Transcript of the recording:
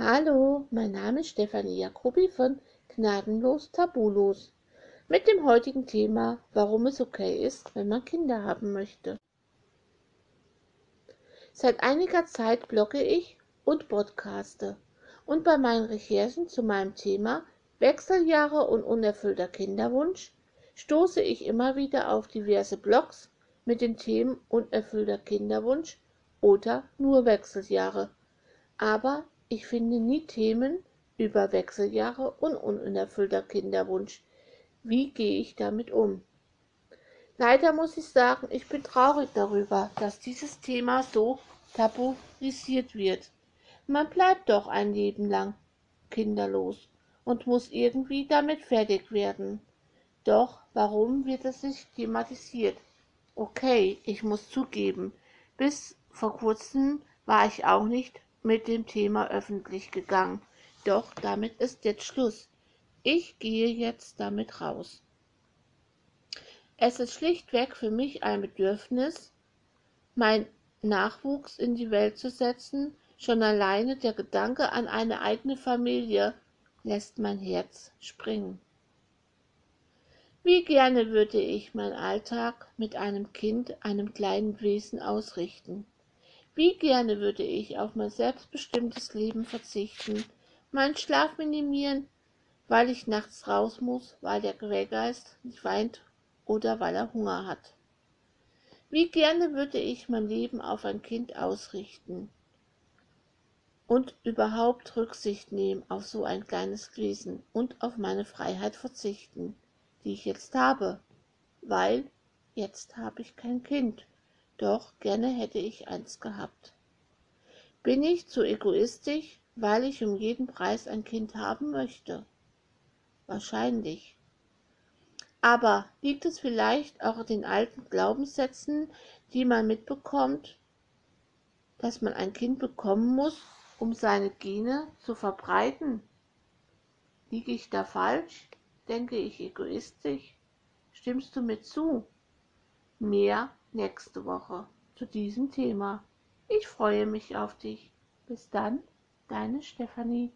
Hallo, mein Name ist Stefanie Jacobi von Gnadenlos Tabulos mit dem heutigen Thema, warum es okay ist, wenn man Kinder haben möchte. Seit einiger Zeit blogge ich und podcaste und bei meinen Recherchen zu meinem Thema Wechseljahre und unerfüllter Kinderwunsch stoße ich immer wieder auf diverse Blogs mit den Themen unerfüllter Kinderwunsch oder nur Wechseljahre. Aber ich finde nie Themen über Wechseljahre und unerfüllter Kinderwunsch. Wie gehe ich damit um? Leider muss ich sagen, ich bin traurig darüber, dass dieses Thema so tabuisiert wird. Man bleibt doch ein Leben lang kinderlos und muss irgendwie damit fertig werden. Doch warum wird es nicht thematisiert? Okay, ich muss zugeben, bis vor kurzem war ich auch nicht mit dem Thema öffentlich gegangen. Doch damit ist jetzt Schluss. Ich gehe jetzt damit raus. Es ist schlichtweg für mich ein Bedürfnis, mein Nachwuchs in die Welt zu setzen. Schon alleine der Gedanke an eine eigene Familie lässt mein Herz springen. Wie gerne würde ich meinen Alltag mit einem Kind, einem kleinen Wesen ausrichten. Wie gerne würde ich auf mein selbstbestimmtes Leben verzichten, meinen Schlaf minimieren, weil ich nachts raus muss, weil der Quellgeist nicht weint oder weil er Hunger hat. Wie gerne würde ich mein Leben auf ein Kind ausrichten und überhaupt Rücksicht nehmen auf so ein kleines Wesen und auf meine Freiheit verzichten, die ich jetzt habe, weil jetzt habe ich kein Kind doch gerne hätte ich eins gehabt. Bin ich zu egoistisch, weil ich um jeden Preis ein Kind haben möchte? Wahrscheinlich. Aber liegt es vielleicht auch in den alten Glaubenssätzen, die man mitbekommt, dass man ein Kind bekommen muss, um seine Gene zu verbreiten? Liege ich da falsch? Denke ich egoistisch? Stimmst du mir zu? Mehr nächste Woche zu diesem Thema. Ich freue mich auf dich. Bis dann, deine Stefanie.